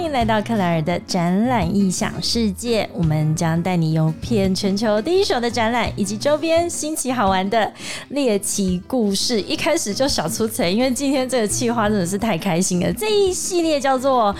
欢迎来到克莱尔的展览异想世界，我们将带你游遍全球第一手的展览以及周边新奇好玩的猎奇故事。一开始就小出彩，因为今天这个计划真的是太开心了。这一系列叫做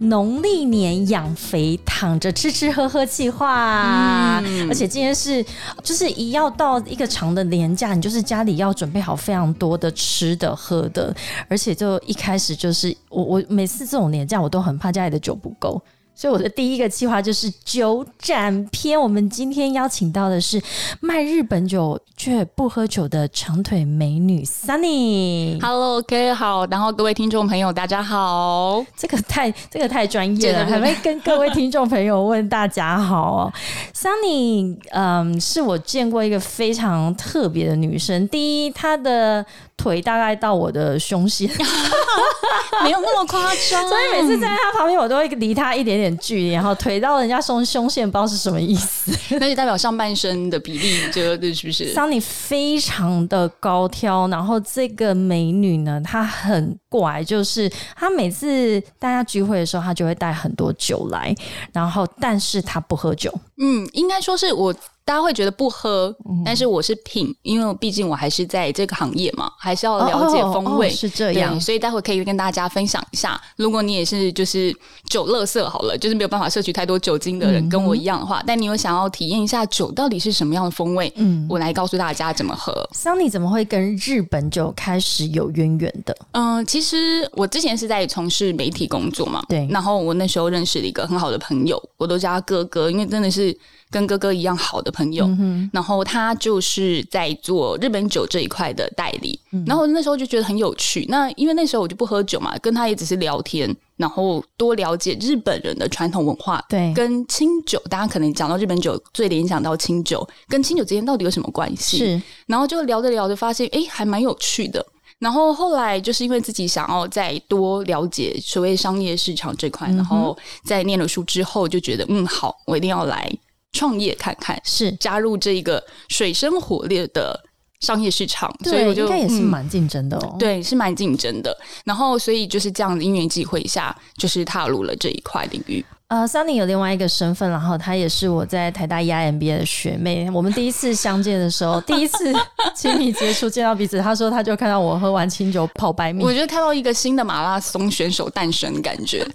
农历年养肥躺着吃吃喝喝计划，而且今天是就是一要到一个长的年假，你就是家里要准备好非常多的吃的喝的，而且就一开始就是我我每次这种年假我都很怕家里的酒不够。所以我的第一个计划就是酒展篇。我们今天邀请到的是卖日本酒却不喝酒的长腿美女 Sunny。Hello，各位好，然后各位听众朋友，大家好。这个太这个太专业了，还没跟各位听众朋友问大家好哦。Sunny，嗯，是我见过一个非常特别的女生。第一，她的腿大概到我的胸线，所 没有那么夸张，所以每次站在他旁边，我都会离他一点点距离，然后腿到人家胸胸线，不知道是什么意思。那就代表上半身的比例，这个是不是？Sunny 非常的高挑，然后这个美女呢，她很怪，就是她每次大家聚会的时候，她就会带很多酒来，然后但是她不喝酒。嗯，应该说是我。大家会觉得不喝，但是我是品，因为毕竟我还是在这个行业嘛，还是要了解风味，哦哦是这样。所以待会可以跟大家分享一下，如果你也是就是酒乐色好了，就是没有办法摄取太多酒精的人，跟我一样的话，但你有想要体验一下酒到底是什么样的风味，嗯，我来告诉大家怎么喝。Sunny 怎么会跟日本酒开始有渊源的？嗯、其实我之前是在从事媒体工作嘛，对然后我那时候认识了一个很好的朋友，我都叫他哥哥，因为真的是跟哥哥一样好的朋友。然后他就是在做日本酒这一块的代理，然后那时候就觉得很有趣。那因为那时候我就不喝酒嘛，跟他也只是聊天，然后多了解日本人的传统文化，对跟清酒，大家可能讲到日本酒，最联想到清酒，跟清酒之间到底有什么关系？是然后就聊着聊着发现，哎，还蛮有趣的。然后后来就是因为自己想要再多了解所谓商业市场这块，然后在念了书之后，就觉得嗯，好，我一定要来创业看看，是，加入这一个水深火热的商业市场。所以，我就应该也是嗯蛮竞争的哦。对，是蛮竞争的。然后所以就是这样的因缘际会下，就是踏入了这一块领域。呃，Sunny 有另外一个身份，然后她也是我在台大 EMBA 的学妹。我们第一次相见的时候，第一次 亲密接触，见到彼此，她说她就看到我喝完清酒跑百米我。觉得看到一个新的马拉松选手诞生，感觉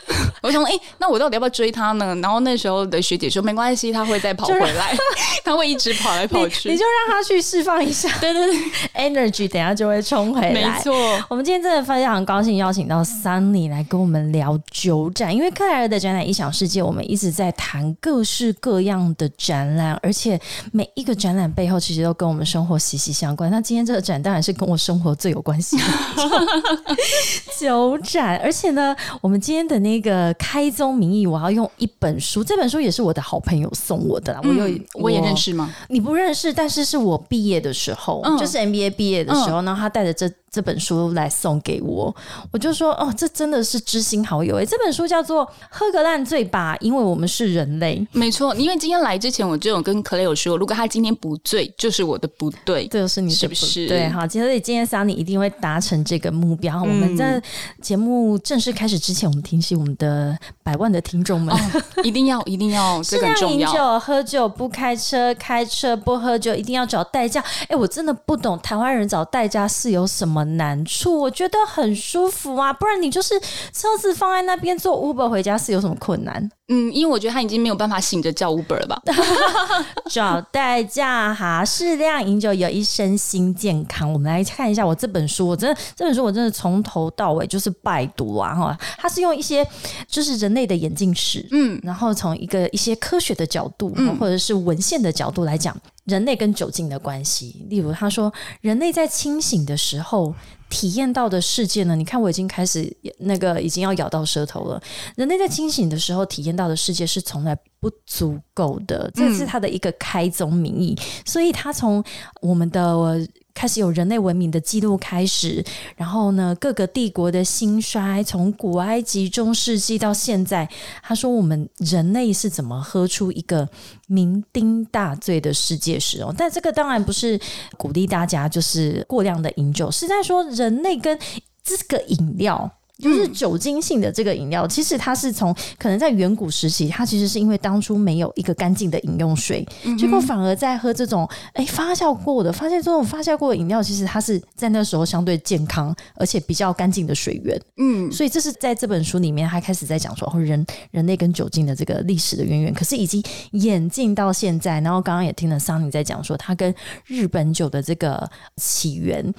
我想，哎、那我到底要不要追他呢？然后那时候的学姐说，没关系，他会再跑回来，他会一直跑来跑去。你就让她去释放一下 对对对，energy，等下就会冲回来。没错。我们今天真的非常高兴邀请到 Sunny 来跟我们聊酒展，因为克莱尔的展览异想世界，我们一直在谈各式各样的展览，而且每一个展览背后其实都跟我们生活息息相关。那今天这个展当然是跟我生活最有关系 的酒展，而且呢，我们今天的那个开宗明义，我要用一本书，这本书也是我的好朋友送我的啦，我有、嗯我也认识吗？你不认识，但是是我毕业的时候，嗯就是 MBA 毕业的时候，然后他带着这这本书来送给我，我就说哦，这真的是知心好友哎。这本书叫做《喝个烂醉吧》，因为我们是人类。没错，因为今天来之前，我就有跟 Clay 有说，如果他今天不醉，就是我的不对。这就是你的是不是对，好，所以今天 Sunny 一定会达成这个目标。我们在节目正式开始之前，我们提醒我们的百万的听众们，一定要，一定要，这个很重要。酒，喝酒不开车，开车不喝酒，一定要找代驾。哎，我真的不懂台湾人找代驾是有什么难处？我觉得很舒服啊，不然你就是车子放在那边坐 Uber 回家是有什么困难？嗯，因为我觉得他已经没有办法醒着叫 Uber 了吧？找代驾哈，适量饮酒有益身心健康。我们来看一下我这本书，我真的这本书我真的从头到尾就是拜读啊哈，它是用一些就是人类的眼镜史，嗯，然后从一个一些科学的角度、或者是文献的角度来讲人类跟酒精的关系。例如，他说人类在清醒的时候。体验到的世界呢？你看，我已经开始那个已经要咬到舌头了。人类在清醒的时候体验到的世界是从来不足够的，这是他的一个开宗明义。所以他从我们的开始有人类文明的记录开始，然后呢，各个帝国的兴衰，从古埃及中世纪到现在，他说我们人类是怎么喝出一个酩酊大醉的世界史哦。但这个当然不是鼓励大家就是过量的饮酒，是在说人类跟这个饮料。就是酒精性的这个饮料，其实它是从可能在远古时期，它其实是因为当初没有一个干净的饮用水，结果反而在喝这种哎发酵过的，发现这种发酵过的饮料，其实它是在那时候相对健康，而且比较干净的水源。嗯，所以这是在这本书里面，他开始在讲说，人人类跟酒精的这个历史的渊源，可是已经演进到现在。然后刚刚也听了桑尼在讲说，他跟日本酒的这个起源。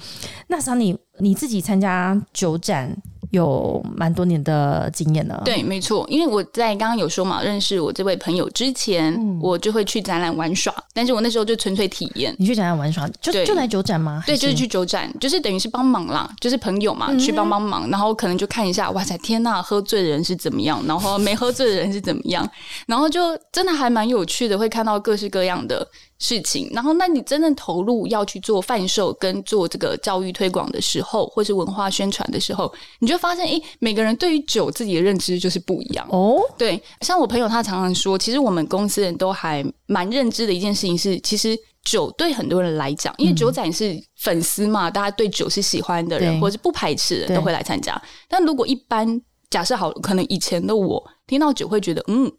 那桑尼。你自己参加酒展有蛮多年的经验了，对，没错。因为我在刚刚有说嘛，认识我这位朋友之前，我就会去展览玩耍。但是我那时候就纯粹体验。你去展览玩耍，就就来酒展吗？对，就是去酒展，就是等于是帮忙啦，就是朋友嘛，去帮帮忙。然后可能就看一下，哇塞，天呐，喝醉的人是怎么样，然后没喝醉的人是怎么样，然后就真的还蛮有趣的，会看到各式各样的。事情，然后那你真正投入要去做贩售跟做这个教育推广的时候，或是文化宣传的时候，你就发现，哎，每个人对于酒自己的认知就是不一样哦。对，像我朋友他常常说，其实我们公司人都还蛮认知的一件事情是，其实酒对很多人来讲，因为酒展是粉丝嘛，大家对酒是喜欢的人，或者是不排斥的人都会来参加。但如果一般假设好，可能以前的我听到酒会觉得，嗯。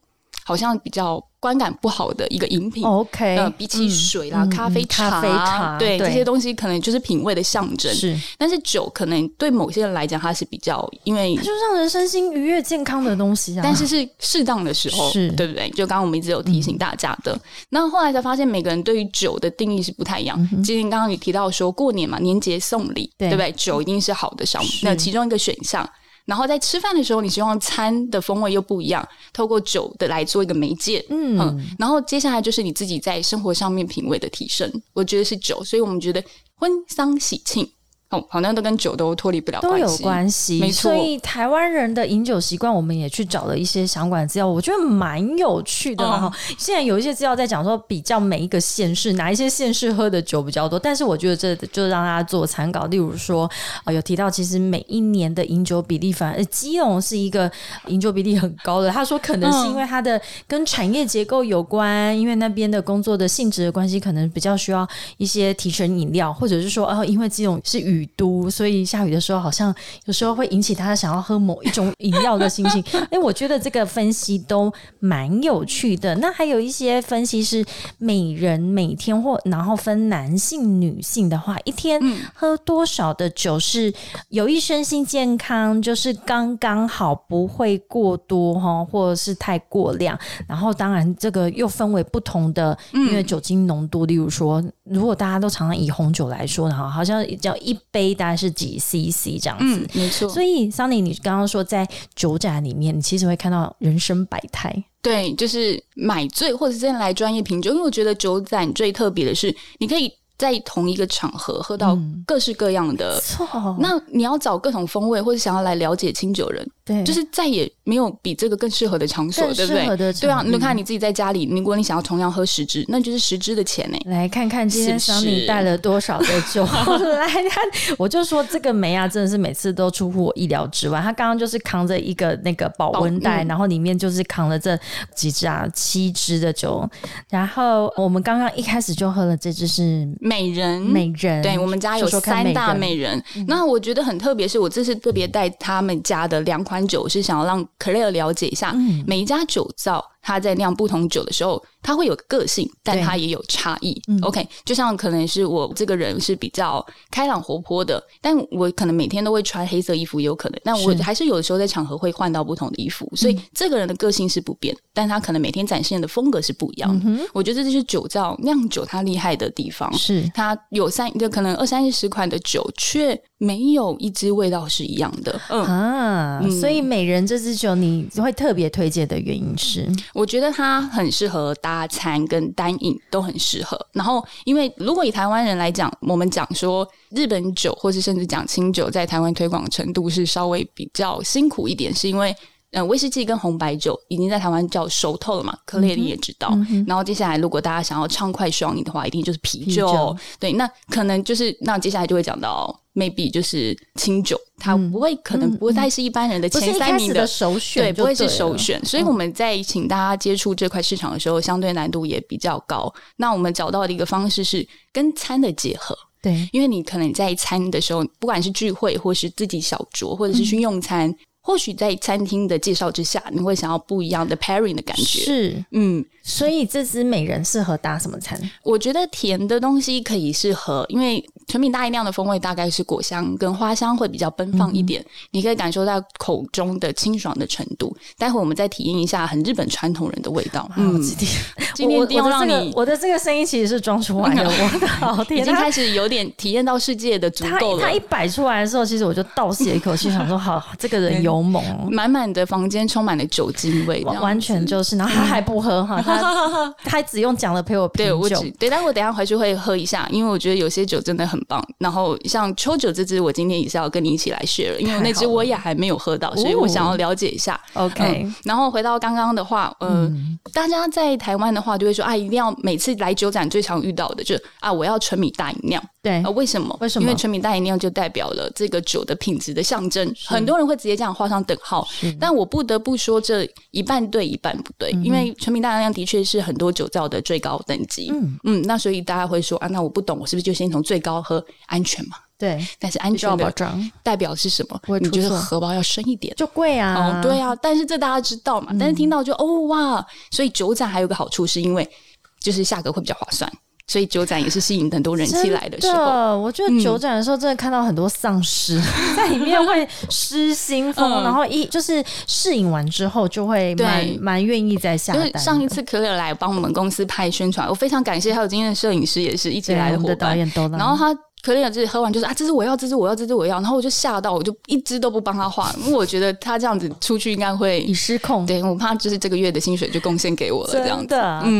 好像比较观感不好的一个饮品，OK，呃，比起水啦、咖啡、茶，对这些东西，可能就是品味的象征。是，但是酒可能对某些人来讲，它是比较，因为它就让人身心愉悦、健康的东西啊。但是是适当的时候，是对不对？就刚刚我们一直有提醒大家的。那后来才发现，每个人对于酒的定义是不太一样。今天刚刚你提到说过年嘛，年节送礼，对不对？酒一定是好的项目，那其中一个选项。然后在吃饭的时候，你希望餐的风味又不一样，透过酒的来做一个媒介，嗯，然后接下来就是你自己在生活上面品味的提升，我觉得是酒，所以我们觉得婚丧喜庆。好像都跟酒都脱离不了，都有关系，没错。所以台湾人的饮酒习惯，我们也去找了一些相关的资料，我觉得蛮有趣的哈。现在有一些资料在讲说，比较每一个县市哪一些县市喝的酒比较多，但是我觉得这就让大家做参考。例如说，啊，有提到其实每一年的饮酒比例，反而基隆是一个饮酒比例很高的。他说，可能是因为它的跟产业结构有关，因为那边的工作的性质的关系，可能比较需要一些提神饮料，或者是说，哦，因为基隆是雨。都，所以下雨的时候好像有时候会引起他想要喝某一种饮料的心情。哎，我觉得这个分析都蛮有趣的。那还有一些分析是，每人每天或然后分男性、女性的话，一天喝多少的酒是有益身心健康，就是刚刚好，不会过多哈，或者是太过量。然后当然这个又分为不同的，因为酒精浓度，例如说，如果大家都常常以红酒来说的话，好像叫一。杯大概是几 CC 这样子，没错。所以，Sunny，你刚刚说在酒展里面，你其实会看到人生百态。对，就是买醉或者真的来专业品酒，因为我觉得酒展最特别的是，你可以。在同一个场合喝到各式各样的，那你要找各种风味，或者想要来了解清酒人，对，就是再也没有比这个更适合的场所，对不对？对啊，你看你自己在家里，如果你想要同样喝十支，那就是十支的钱呢。来看看今天小米带了多少的酒 来看，我就说这个梅啊，真的是每次都出乎我意料之外。他刚刚就是扛着一个那个保温袋，然后里面就是扛了这几支啊，七支的酒。然后我们刚刚一开始就喝了这支是。美人，美人，对我们家有三大美人。那我觉得很特别，是我这次特别带他们家的两款酒，是想要让 Clare 了解一下每一家酒造。他在酿不同酒的时候，他会有个性，但他也有差异。OK，就像可能是我这个人是比较开朗活泼的，但我可能每天都会穿黑色衣服，也有可能。但我还是有的时候在场合会换到不同的衣服，所以这个人的个性是不变，但他可能每天展现的风格是不一样的。我觉得这就是酒造酿酒它厉害的地方，是它有三就可能二三十款的酒，却没有一支味道是一样的。嗯啊，所以美人这支酒你会特别推荐的原因是。我觉得它很适合搭餐跟单饮都很适合。然后，因为如果以台湾人来讲，我们讲说日本酒，或是甚至讲清酒，在台湾推广程度是稍微比较辛苦一点，是因为。嗯，威士忌跟红白酒已经在台湾叫熟透了嘛？科列你也知道。然后接下来，如果大家想要畅快爽饮的话，一定就是啤酒。对，那可能就是那接下来就会讲到，maybe 就是清酒，它不会可能不再是一般人的前三名的首选，对，不会是首选。所以我们在请大家接触这块市场的时候，相对难度也比较高。那我们找到的一个方式是跟餐的结合。对，因为你可能在餐的时候，不管是聚会，或是自己小酌，或者是去用餐，或许在餐厅的介绍之下，你会想要不一样的 pairing 的感觉。是，嗯，所以这支美人适合搭什么餐？我觉得甜的东西可以适合，因为纯品大吟酿的风味大概是果香跟花香会比较奔放一点，你可以感受到口中的清爽的程度。待会我们再体验一下很日本传统人的味道。嗯，今天今天一定要让你，我的这个声音其实是装出来的，我的好天，已经开始有点体验到世界的足够了。他一摆出来的时候，其实我就倒吸了一口气，想说好，这个人勇猛，满满的房间充满了酒精味，完全就是，然后他还不喝哈，他他只用讲了陪我品酒，对，但我等下回去会喝一下，因为我觉得有些酒真的很棒。然后像秋酒这支，我今天也是要跟你一起来 share，因为那支我也还没有喝到，所以我想要了解一下。OK，然后回到刚刚的话，嗯，大家在台湾的话就会说啊，一定要每次来酒展最常遇到的就是啊，我要纯米大饮料。对，为什么？为什么？因为纯米大饮料就代表了这个酒的品质的象征，很多人会直接这样画上等号。但我不得不说，这一半对，一半不对。因为纯米大吟酿的确是很多酒造的最高等级。嗯嗯，那所以大家会说啊，那我不懂，我是不是就先从最高喝安全嘛？对，但是安全保障代表是什么？你觉得荷包要深一点就贵啊？哦，对啊。但是这大家知道嘛？但是听到就哦哇，所以酒展还有个好处是因为就是价格会比较划算。所以酒展也是吸引很多人气来的时候。我觉得酒展的时候真的看到很多丧尸 在里面会失心疯，然后一就是试饮完之后就会蛮蛮愿意再下单。上一次可可来帮我们公司拍宣传，我非常感谢，还有今天的摄影师也是一起来的伙伴。然后他。可能有自己喝完就是啊，这是我要，这是我要，这是我要，然后我就吓到，我就一支都不帮他画，因为我觉得他这样子出去应该会以失控。对我怕就是这个月的薪水就贡献给我了，这样子。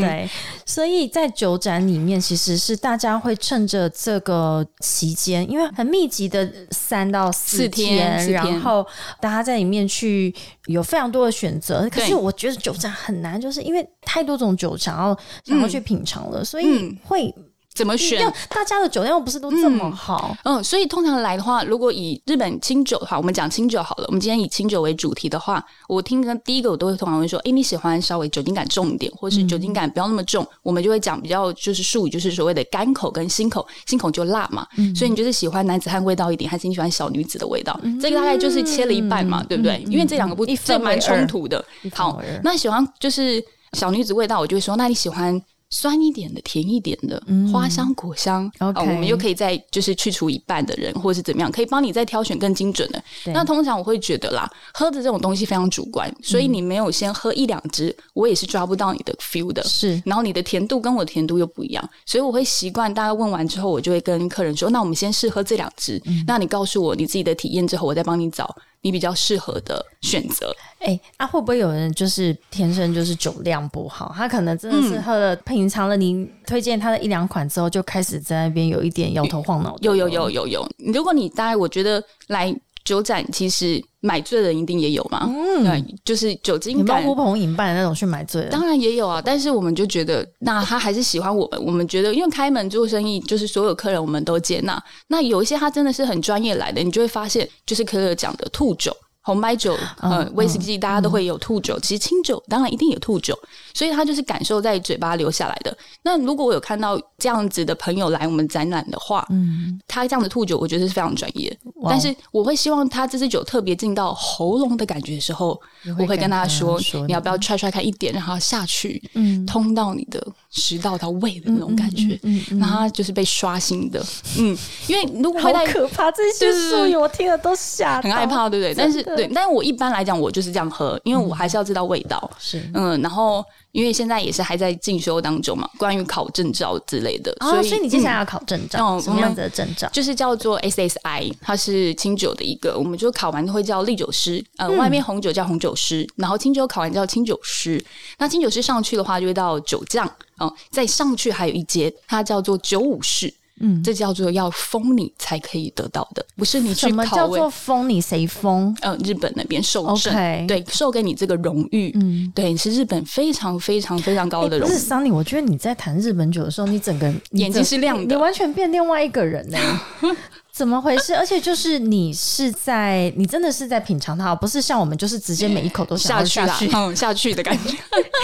对，所以在酒展里面，其实是大家会趁着这个期间，因为很密集的三到四天，然后大家在里面去有非常多的选择。可是我觉得酒展很难，就是因为太多种酒想要想要去品尝了，所以会。怎么选？大家的酒量不是都这么好？嗯，所以通常来的话，如果以日本清酒的话，我们讲清酒好了。我们今天以清酒为主题的话，我听的第一个我都会通常会说：哎，你喜欢稍微酒精感重一点，或是酒精感不要那么重？我们就会讲比较就是术语，就是所谓的干口跟新口，新口就辣嘛。所以你就是喜欢男子汉味道一点，还是你喜欢小女子的味道？这个大概就是切了一半嘛，对不对？因为这两个不这蛮冲突的。好，那喜欢就是小女子味道，我就会说：那你喜欢？酸一点的，甜一点的，花香果香。OK，我们又可以再就是去除一半的人，或者是怎么样，可以帮你再挑选更精准的。那通常我会觉得啦，喝的这种东西非常主观，所以你没有先喝一两支，我也是抓不到你的 feel 的。是，然后你的甜度跟我的甜度又不一样，所以我会习惯大家问完之后，我就会跟客人说：那我们先试喝这两支，那你告诉我你自己的体验之后，我再帮你找。你比较适合的选择，哎，那会不会有人就是天生就是酒量不好？他可能真的是喝了品尝了你推荐他的一两款之后，就开始在那边有一点摇头晃脑。有有有有有，如果你大概我觉得来酒展，其实买醉的人一定也有嘛。嗯，对，就是酒精感呼朋引伴的那种去买醉，当然也有啊。但是我们就觉得，那他还是喜欢我们。我们觉得，因为开门做生意，就是所有客人我们都接纳。那有一些他真的是很专业来的，你就会发现，就是可可讲的吐酒。红白酒，呃，威士忌，大家都会有吐酒。其实清酒当然一定有吐酒，所以它就是感受在嘴巴留下来的。那如果我有看到这样子的朋友来我们展览的话，嗯，他这样子吐酒，我觉得是非常专业。但是我会希望他这支酒特别进到喉咙的感觉的时候，我会跟他说，你要不要踹踹看一点，让它下去，嗯，通到你的食道到胃的那种感觉，嗯，然后就是被刷新的，嗯，因为如果好可怕，这些术语我听了都吓，很害怕，对不对？但是。对，但是我一般来讲，我就是这样喝，因为我还是要知道味道。是，嗯，然后因为现在也是还在进修当中嘛，关于考证照之类的，所以所以你接下来要考证照，什么样子的证照？就是叫做 SSI，它是清酒的一个，我们就考完会叫利酒师，呃，外面红酒叫红酒师，然后清酒考完叫清酒师。那清酒师上去的话，就会到酒匠，哦，再上去还有一阶，它叫做九五式。嗯，这叫做要封你才可以得到的，不是你。什么叫做封你？谁封？呃，日本那边授证，对，授给你这个荣誉。嗯，对，是日本非常非常非常高的荣誉。是桑尼，我觉得你在谈日本酒的时候，你整个眼睛是亮的，你完全变另外一个人呢。怎么回事？而且就是你是在，你真的是在品尝它，不是像我们就是直接每一口都下去下去，嗯，下去的感觉。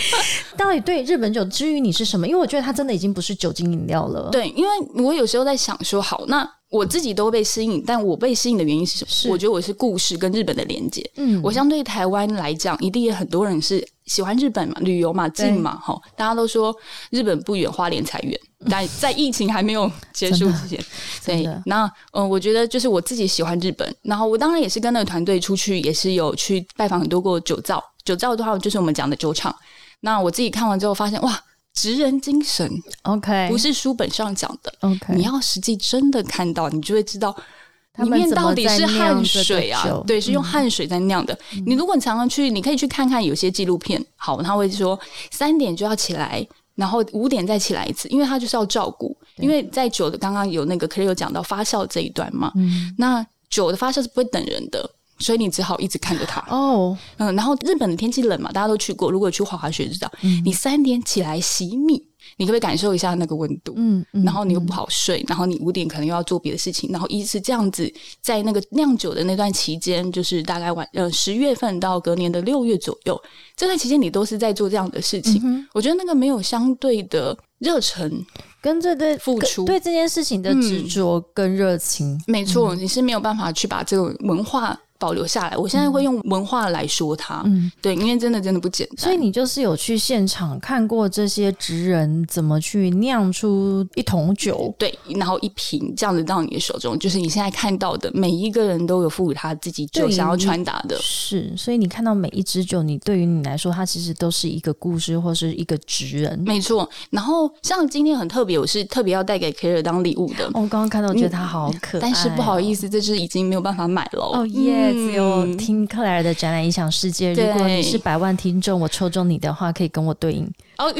到底对日本酒之于你是什么？因为我觉得它真的已经不是酒精饮料了。对，因为我有时候在想说，好，那我自己都被吸引，但我被吸引的原因是什么？我觉得我是故事跟日本的连接。嗯，我相对台湾来讲，一定也很多人是喜欢日本嘛，旅游嘛，近嘛，哈，大家都说日本不远，花莲才远。但在疫情还没有结束之前，对，那嗯，我觉得就是我自己喜欢日本，然后我当然也是跟那个团队出去，也是有去拜访很多个酒造。酒造的话，就是我们讲的酒厂。那我自己看完之后发现，哇，职人精神，OK，不是书本上讲的，OK，你要实际真的看到，你就会知道里面到底是汗水啊，对，是用汗水在酿的。你如果常常去，你可以去看看有些纪录片，好，他会说三点就要起来。然后五点再起来一次，因为他就是要照顾。因为在酒的刚刚有那个，可是有讲到发酵这一段嘛。嗯，那酒的发酵是不会等人的，所以你只好一直看着它。哦，嗯，然后日本的天气冷嘛，大家都去过，如果去滑滑雪知道，你三点起来洗米。你可不可以感受一下那个温度？嗯，然后你又不好睡，然后你五点可能又要做别的事情，然后一直这样子，在那个酿酒的那段期间，就是大概晚呃十月份到隔年的六月左右，这段期间你都是在做这样的事情。我觉得那个没有相对的热忱跟这对付出，对这件事情的执着跟热情，没错，你是没有办法去把这个文化。保留下来，我现在会用文化来说它，嗯，对，因为真的真的不简单。所以你就是有去现场看过这些职人怎么去酿出一桶酒，对，然后一瓶这样子到你的手中，就是你现在看到的每一个人都有赋予他自己酒想要传达的，是。所以你看到每一支酒，你对于你来说，它其实都是一个故事或是一个职人，没错。然后像今天很特别，我是特别要带给 Kara 当礼物的。我刚刚看到，觉得它好可爱，但是不好意思，这支已经没有办法买了。哦耶。只有听克莱尔的展览影响世界。如果你是百万听众，我抽中你的话，可以跟我对应。哦，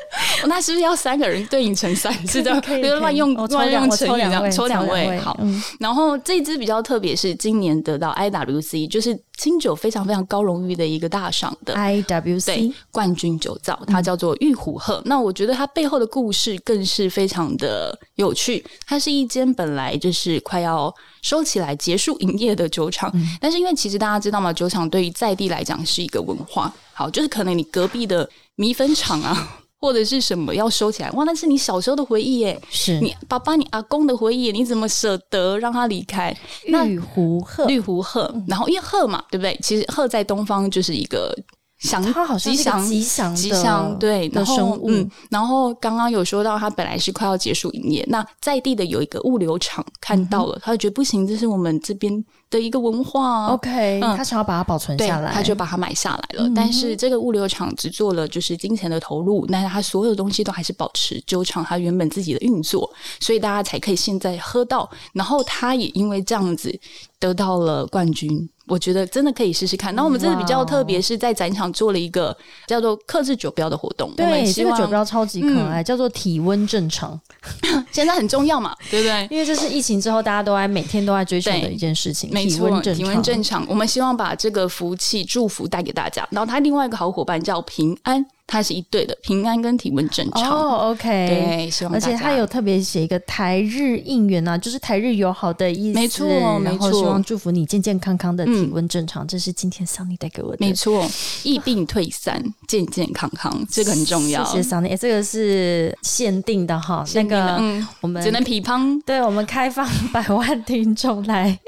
那是不是要三个人对应成三？是的，可以乱用乱用成语，抽两位。好，然后这支比较特别，是今年得到 IWC，就是清酒非常非常高荣誉的一个大赏的 IWC 冠军酒造，它叫做玉虎鹤。那我觉得它背后的故事更是非常的有趣。它是一间本来就是快要收起来结束营业的酒厂，但是因为其实大家知道吗？酒厂对于在地来讲是一个文化。好，就是可能你隔壁的米粉厂啊。或者是什么要收起来？哇，那是你小时候的回忆耶！是你爸爸、你阿公的回忆，你怎么舍得让他离开？绿湖鹤，绿湖鹤，然后因为鹤嘛，对不对？其实鹤在东方就是一个。祥，它好像吉祥吉祥吉祥对的生物。嗯，然后刚刚有说到，它本来是快要结束营业，那在地的有一个物流厂看到了，他就觉得不行，这是我们这边的一个文化。OK，他想要把它保存下来，他就把它买下来了。但是这个物流厂只做了就是金钱的投入，但是他所有东西都还是保持酒厂它原本自己的运作，所以大家才可以现在喝到。然后他也因为这样子得到了冠军。我觉得真的可以试试看。那我们这次比较特别，是在展场做了一个叫做“克制酒标”的活动。对，这个酒标超级可爱，叫做“体温正常”。现在很重要嘛，对不对？因为这是疫情之后大家都在每天都在追求的一件事情。没错，体温正常。我们希望把这个福气、祝福带给大家。然后，他另外一个好伙伴叫平安。它是一对的，平安跟体温正常。哦，OK，对，希望而且他有特别写一个台日应援啊，就是台日友好的意思。没错，没错，希望祝福你健健康康的，体温正常。这是今天桑尼带给我的。没错，疫病退散，健健康康，这个很重要。谢谢桑尼，这个是限定的哈，那个我们只能匹乓。对我们开放 百万听众来。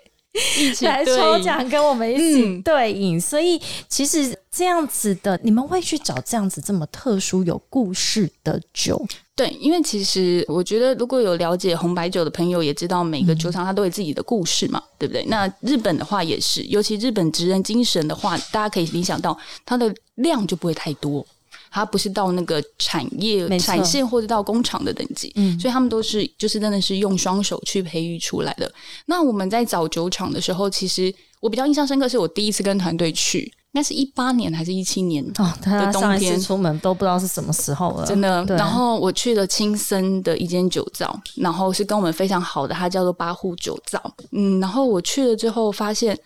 一起 来抽奖，跟我们一起对应。所以其实这样子的，你们会去找这样子这么特殊有故事的酒？对，因为其实我觉得，如果有了解红白酒的朋友，也知道每个酒厂它都有自己的故事嘛，对不对？那日本的话也是，尤其日本职人精神的话，大家可以联想到它的量就不会太多。它不是到那个产业产线或者到工厂的等级，嗯，所以他们都是就是真的是用双手去培育出来的。那我们在找酒厂的时候，其实我比较印象深刻，是我第一次跟团队去，应该是一八年还是一七年哦，的冬天出门都不知道是什么时候了，真的。然后我去了青森的一间酒造，然后是跟我们非常好的，它叫做八户酒造。嗯，然后我去了之后发现，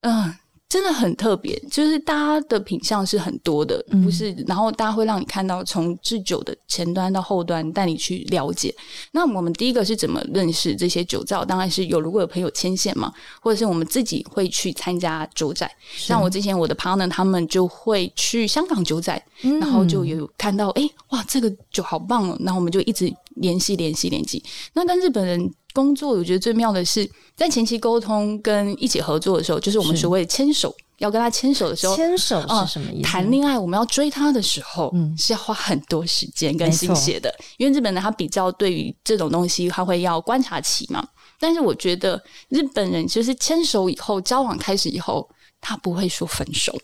嗯。真的很特别，就是大家的品相是很多的，不是，然后大家会让你看到从制酒的前端到后端，带你去了解。那我们第一个是怎么认识这些酒造？当然是有如果有朋友牵线嘛，或者是我们自己会去参加酒展。像我之前我的 partner 他们就会去香港酒展，然后就有看到，哎，哇，这个酒好棒哦，然后我们就一直联系联系联系。那跟日本人。工作我觉得最妙的是，在前期沟通跟一起合作的时候，就是我们所谓的牵手，要跟他牵手的时候，牵手是什么意思？谈恋爱我们要追他的时候，嗯，是要花很多时间跟心血的，因为日本人他比较对于这种东西，他会要观察期嘛。但是我觉得日本人就是牵手以后，交往开始以后。他不会说分手，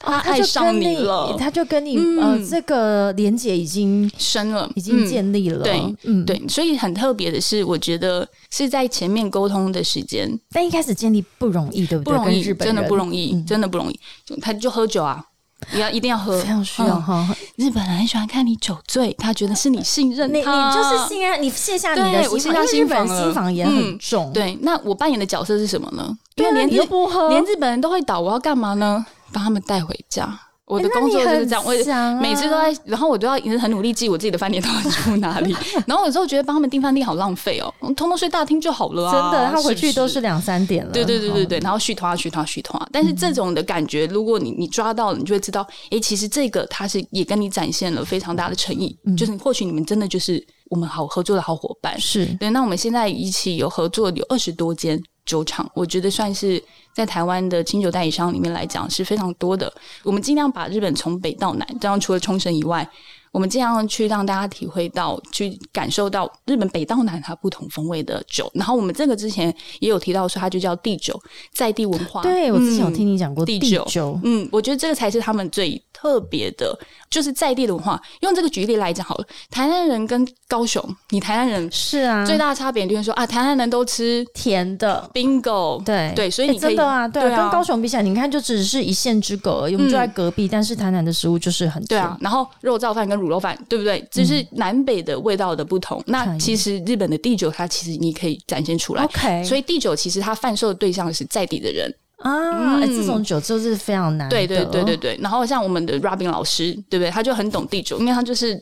他爱上你了，他就跟你呃，这个连接已经深了，已经建立了。对，嗯，对，所以很特别的是，我觉得是在前面沟通的时间，但一开始建立不容易，对不对？不容易，真的不容易，真的不容易。他就喝酒啊。你要一定要喝，非常需要哈。日本人很喜欢看你酒醉，他觉得是你信任你，你就是信任你卸下你的心防，日本心防也很重。对，那我扮演的角色是什么呢？因为连日连日本人都会倒，我要干嘛呢？把他们带回家。我的工作就是这样，我每次都在，然后我都要也是很努力记我自己的饭店到底住哪里。然后有时候觉得帮他们订饭店好浪费哦，通通睡大厅就好了啊。真的，他回去都是两三点了。对对对对对，然后续团续团续团。但是这种的感觉，如果你你抓到了，你就会知道，哎，其实这个他是也跟你展现了非常大的诚意，就是或许你们真的就是我们好合作的好伙伴。是对，那我们现在一起有合作有二十多间。酒厂，我觉得算是在台湾的清酒代理商里面来讲是非常多的。我们尽量把日本从北到南，这样除了冲绳以外，我们尽量去让大家体会到、去感受到日本北到南它不同风味的酒。然后我们这个之前也有提到说，它就叫地酒，在地文化。对我之前有听你讲过地酒，嗯，我觉得这个才是他们最。特别的，就是在地的文化。用这个举例来讲好了，台南人跟高雄，你台南人是啊，最大的差别就是说啊，台南人都吃甜的，bingo，对对，所以你真的啊，对，跟高雄比起来，你看就只是一线之隔而已，我们就在隔壁，但是台南的食物就是很对啊。然后肉燥饭跟卤肉饭，对不对？只是南北的味道的不同。那其实日本的地酒，它其实你可以展现出来。OK，所以地酒其实它贩售的对象是在地的人。啊，这种酒就是非常难。对对对对对。然后像我们的 Robin 老师，对不对？他就很懂地酒，因为他就是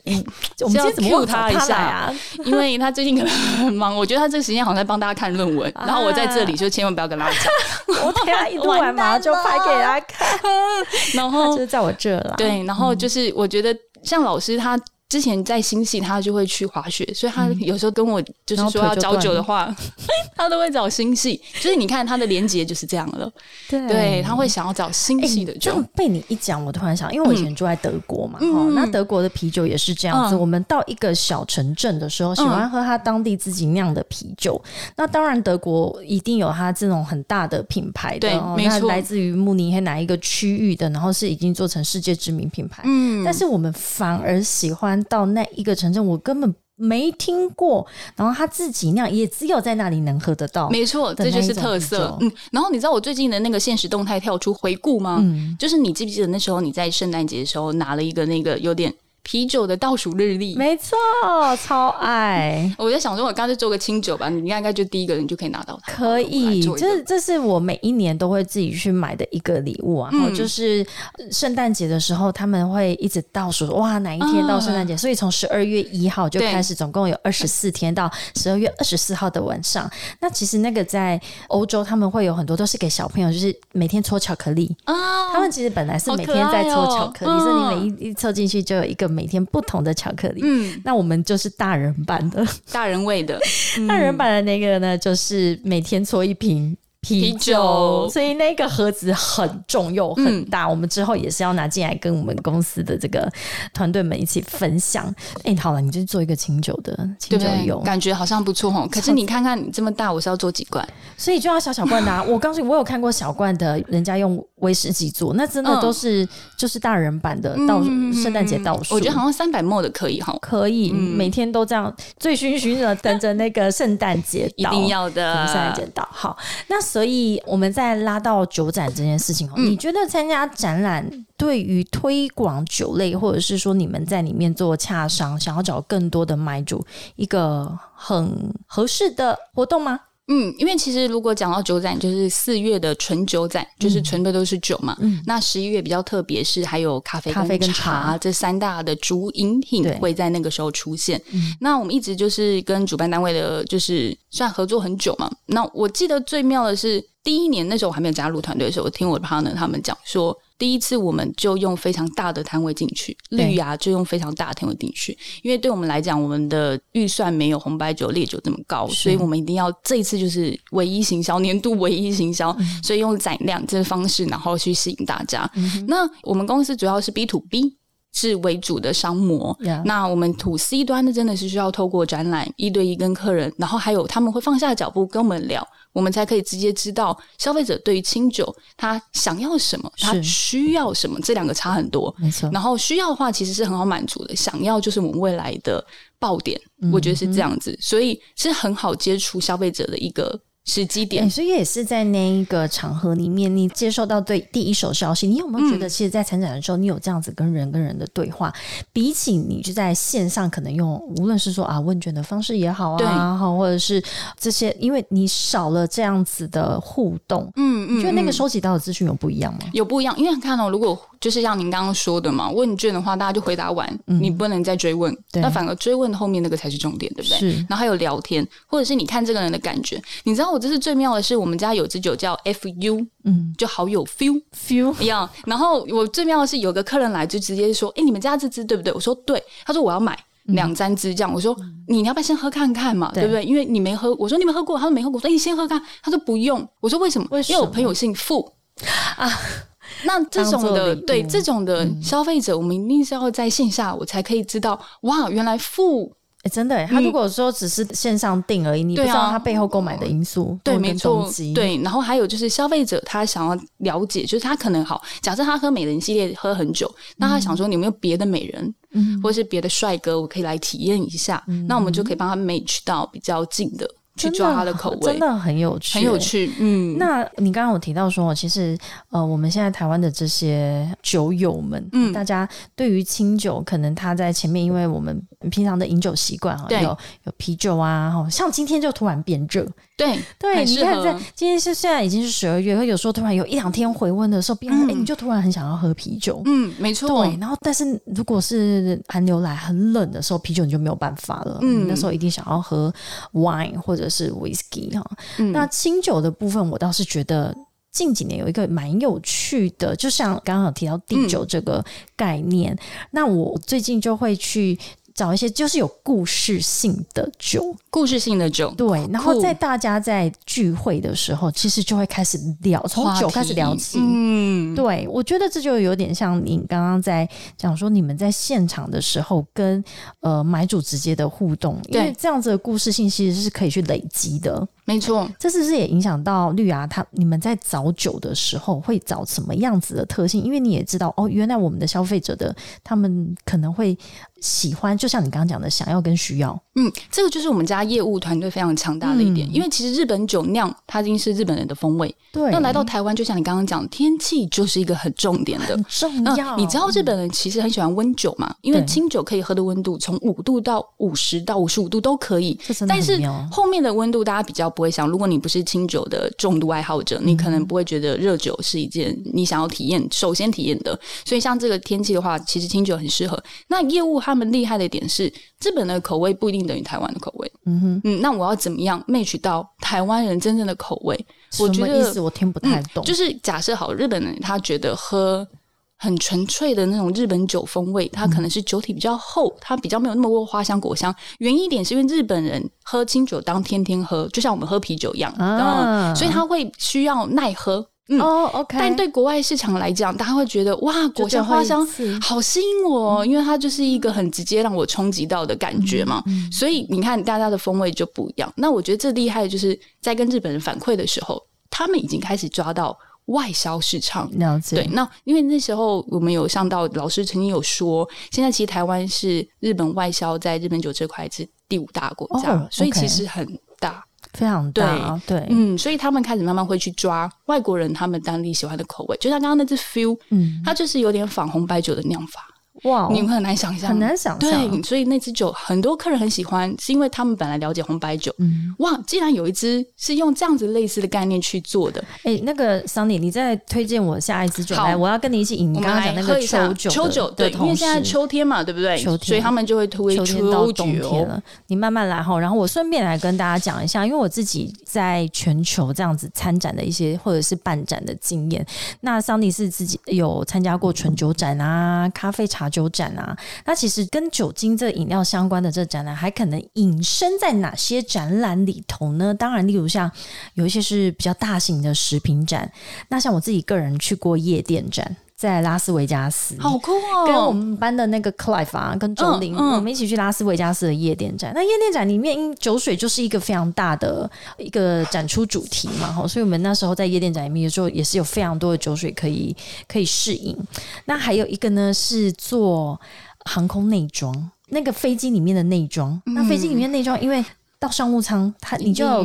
我们今天怎么他一下啊？因为他最近可能很忙，我觉得他这个时间好像在帮大家看论文。然后我在这里就千万不要跟他讲，我等下一录完马上就拍给他看。然后就是在我这了。对，然后就是我觉得像老师他。之前在新系，他就会去滑雪，所以他有时候跟我就是说要找酒的话，他都会找新系。就是你看他的连接就是这样了，对，他会想要找新系的酒。被你一讲，我突然想，因为我以前住在德国嘛，哈，那德国的啤酒也是这样子。我们到一个小城镇的时候，喜欢喝他当地自己酿的啤酒。那当然，德国一定有他这种很大的品牌的，没错，来自于慕尼黑哪一个区域的，然后是已经做成世界知名品牌。嗯，但是我们反而喜欢。到那一个城镇，我根本没听过。然后他自己酿，也只有在那里能喝得到。没错，这就是特色。嗯，然后你知道我最近的那个现实动态跳出回顾吗？嗯，就是你记不记得那时候你在圣诞节的时候拿了一个那个有点。啤酒的倒数日历，没错，超爱。我在想说，我干脆做个清酒吧，你应该就第一个人就可以拿到它。可以，这这是我每一年都会自己去买的一个礼物啊。然后就是圣诞节的时候，他们会一直倒数，哇，哪一天到圣诞节？所以从十二月一号就开始，总共有二十四天到十二月二十四号的晚上。那其实那个在欧洲，他们会有很多都是给小朋友，就是每天搓巧克力啊。他们其实本来是每天在搓巧克力，所以你每一一凑进去就有一个。每天不同的巧克力，嗯，那我们就是大人版的，大人味的，大人版的那个呢，就是每天搓一瓶。啤酒，所以那个盒子很重又很大，我们之后也是要拿进来跟我们公司的这个团队们一起分享。哎，好了，你就做一个清酒的清酒用，感觉好像不错哦。可是你看看你这么大，我是要做几罐？所以就要小小罐的。啊。我告诉你，我有看过小罐的，人家用威士忌做，那真的都是就是大人版的倒圣诞节倒数。我觉得好像三百沫的可以哈，可以每天都这样醉醺醺的等着那个圣诞节，一定要的圣诞节到。好，那。所以，我们再拉到酒展这件事情哦，你觉得参加展览对于推广酒类，或者是说你们在里面做洽商，想要找更多的买主，一个很合适的活动吗？嗯，因为其实如果讲到酒展，就是四月的纯酒展，就是纯的都是酒嘛。嗯，那十一月比较特别，是还有咖啡、咖啡跟茶这三大的主饮品会在那个时候出现。那我们一直就是跟主办单位的，就是算合作很久嘛。那我记得最妙的是第一年那时候我还没有加入团队的时候，我听我的 partner 他们讲说。第一次我们就用非常大的摊位进去，绿芽就用非常大的摊位进去，因为对我们来讲，我们的预算没有红白酒、烈酒这么高，所以我们一定要这一次就是唯一行销，年度唯一行销，所以用攒量这个方式，然后去吸引大家。那我们公司主要是 B to B 是为主的商模，那我们 To C 端的真的是需要透过展览一对一跟客人，然后还有他们会放下脚步跟我们聊。我们才可以直接知道消费者对于清酒他想要什么，他需要什么，这两个差很多。没错，然后需要的话其实是很好满足的，想要就是我们未来的爆点，我觉得是这样子，所以是很好接触消费者的一个。时机点，所以也是在那一个场合里面，你接受到对第一手消息，你有没有觉得，其实，在参展的时候，你有这样子跟人跟人的对话，比起你就在线上可能用，无论是说啊问卷的方式也好啊，好或者是这些，因为你少了这样子的互动，嗯嗯，你觉得那个收集到的资讯有不一样吗？有不一样，因为看到如果。就是像您刚刚说的嘛，问卷的话，大家就回答完，你不能再追问，那反而追问后面那个才是重点，对不对？是然后还有聊天，或者是你看这个人的感觉。你知道我这是最妙的是，我们家有支酒叫 F U，嗯，就好有 feel feel 一样。然后我最妙的是，有个客人来就直接说：“哎，你们家这支对不对？”我说：“对。”他说：“我要买两三支这样。”我说：“你要不要先喝看看嘛？对不对？因为你没喝。”我说：“你没喝过。”他说：“没喝过。”我说：“你先喝看。”他说：“不用。”我说：“为什么？”因为我朋友姓傅啊。那这种的，对这种的消费者，我们一定是要在线下，我才可以知道，哇，原来付哎，真的，他如果说只是线上订而已，你不知道他背后购买的因素，对，没错，对。然后还有就是消费者他想要了解，就是他可能好，假设他喝美人系列喝很久，那他想说，你有没有别的美人，嗯，或者是别的帅哥，我可以来体验一下，那我们就可以帮他 match 到比较近的。去抓他的口味，真的很有趣，很有趣。嗯，那你刚刚有提到说，其实呃，我们现在台湾的这些酒友们，嗯，大家对于清酒，可能他在前面，因为我们平常的饮酒习惯啊，有有啤酒啊，哈，像今天就突然变热。对 对，你看在今天是现在已经是十二月，有时候突然有一两天回温的时候，变哎，你就突然很想要喝啤酒。嗯，没错。对，然后但是如果是寒流来很冷的时候，啤酒你就没有办法了。嗯，那时候一定想要喝 wine 或者是 whiskey 哈。那清酒的部分，我倒是觉得近几年有一个蛮有趣的，就像刚刚有提到地酒这个概念，那我最近就会去。找一些就是有故事性的酒，故事性的酒，对。然后在大家在聚会的时候，其实就会开始聊，从酒开始聊起。嗯，对，我觉得这就有点像你刚刚在讲说，你们在现场的时候跟呃买主直接的互动，因为这样子的故事性其实是可以去累积的。没错，这是不是也影响到绿芽？他你们在找酒的时候会找什么样子的特性？因为你也知道哦，原来我们的消费者的他们可能会。喜欢就像你刚刚讲的，想要跟需要，嗯，这个就是我们家业务团队非常强大的一点。因为其实日本酒酿它已经是日本人的风味，对。那来到台湾，就像你刚刚讲，天气就是一个很重点的，重要。你知道日本人其实很喜欢温酒嘛？因为清酒可以喝的温度从五度到五十到五十五度都可以，但是后面的温度大家比较不会想。如果你不是清酒的重度爱好者，你可能不会觉得热酒是一件你想要体验、首先体验的。所以像这个天气的话，其实清酒很适合。那业务他们厉害的点是，日本的口味不一定等于台湾的口味。嗯哼，嗯，那我要怎么样 match 到台湾人真正的口味？我觉得意思我听不太懂。就是假设好，日本人他觉得喝很纯粹的那种日本酒风味，它可能是酒体比较厚，它比较没有那么多花香果香。原因一点是因为日本人喝清酒当天天喝，就像我们喝啤酒一样，啊，所以他会需要耐喝。哦，OK，但对国外市场来讲，大家会觉得哇，果香花香好吸引我，因为它就是一个很直接让我冲击到的感觉嘛。所以你看，大家的风味就不一样。那我觉得最厉害的就是在跟日本人反馈的时候，他们已经开始抓到外销市场。了解。对，那因为那时候我们有上到老师曾经有说，现在其实台湾是日本外销在日本酒这块是第五大国家，所以其实很大。非常大，对，嗯，所以他们开始慢慢会去抓外国人他们当地喜欢的口味，就像刚刚那只 feel，嗯，它就是有点仿红白酒的酿法，哇，你们很难想象，很难想象。对，所以那支酒很多客人很喜欢，是因为他们本来了解红白酒。嗯，哇，既然有一支是用这样子类似的概念去做的，哎，那个桑尼，你再推荐我下一支酒来，我要跟你一起饮。你刚刚讲那个秋酒，秋酒对，因为现在秋天嘛，对不对？秋天，所以他们就会推秋天到冬天了。你慢慢来哈，然后我顺便来跟大家讲一下，因为我自己在全球这样子参展的一些或者是办展的经验。那桑尼是自己有参加过纯酒展啊、咖啡茶酒展啊。那其实跟酒精这饮料相关的这展览，还可能隐身在哪些展览里头呢？当然，例如像有一些是比较大型的食品展。那像我自己个人去过夜店展。在拉斯维加斯，好酷哦！跟我们班的那个 Clive 啊，跟周玲，我们一起去拉斯维加斯的夜店展。那夜店展里面，酒水就是一个非常大的一个展出主题嘛，哈，所以我们那时候在夜店展里面，有时候也是有非常多的酒水可以可以适应。那还有一个呢，是做航空内装，那个飞机里面的内装。那飞机里面内装，因为到商务舱，它你就有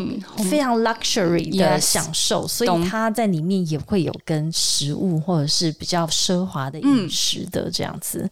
非常 luxury 的享受，所以它在里面也会有跟食物或者是比较奢华的饮食的这样子。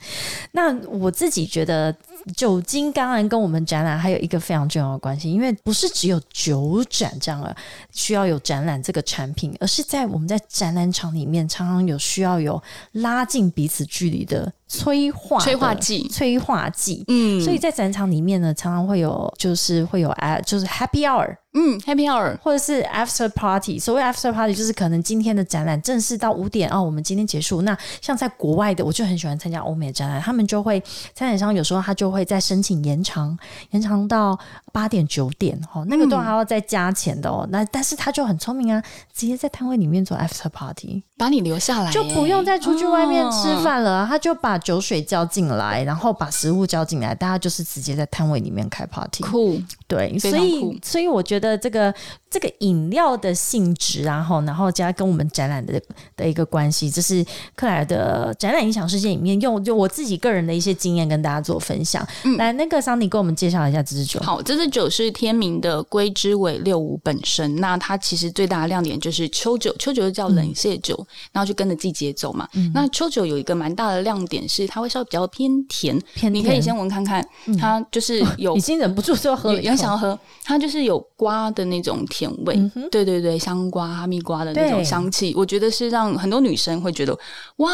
那我自己觉得，酒精当然跟我们展览还有一个非常重要的关系，因为不是只有酒展这样的需要有展览这个产品，而是在我们在展览场里面常常有需要有拉近彼此距离的。催化催化剂，催化剂。嗯，所以在展场里面呢，常常会有，就是会有哎，就是 Happy Hour。嗯，Happy Hour 或者是 After Party，所谓 After Party 就是可能今天的展览正式到五点哦，我们今天结束。那像在国外的，我就很喜欢参加欧美展览，他们就会参展商有时候他就会再申请延长，延长到八点九点哦，那个都还要再加钱的哦。那但是他就很聪明啊，直接在摊位里面做 After Party，把你留下来，就不用再出去外面吃饭了。他就把酒水叫进来，然后把食物叫进来，大家就是直接在摊位里面开 Party，酷。对，所以所以我觉得的这个这个饮料的性质，然后然后加跟我们展览的的一个关系，这是克莱尔的展览影响世界里面用就我自己个人的一些经验跟大家做分享。来，那个桑尼给我们介绍一下这支酒。好，这支酒是天明的龟之尾六五本身。那它其实最大的亮点就是秋酒，秋酒就叫冷泻酒，然后就跟着季节走嘛。那秋酒有一个蛮大的亮点是它会稍微比较偏甜，偏你可以先闻看看，它就是有 已经忍不住就要喝了。想要喝，它就是有瓜的那种甜味，对对对，香瓜、哈密瓜的那种香气，我觉得是让很多女生会觉得哇，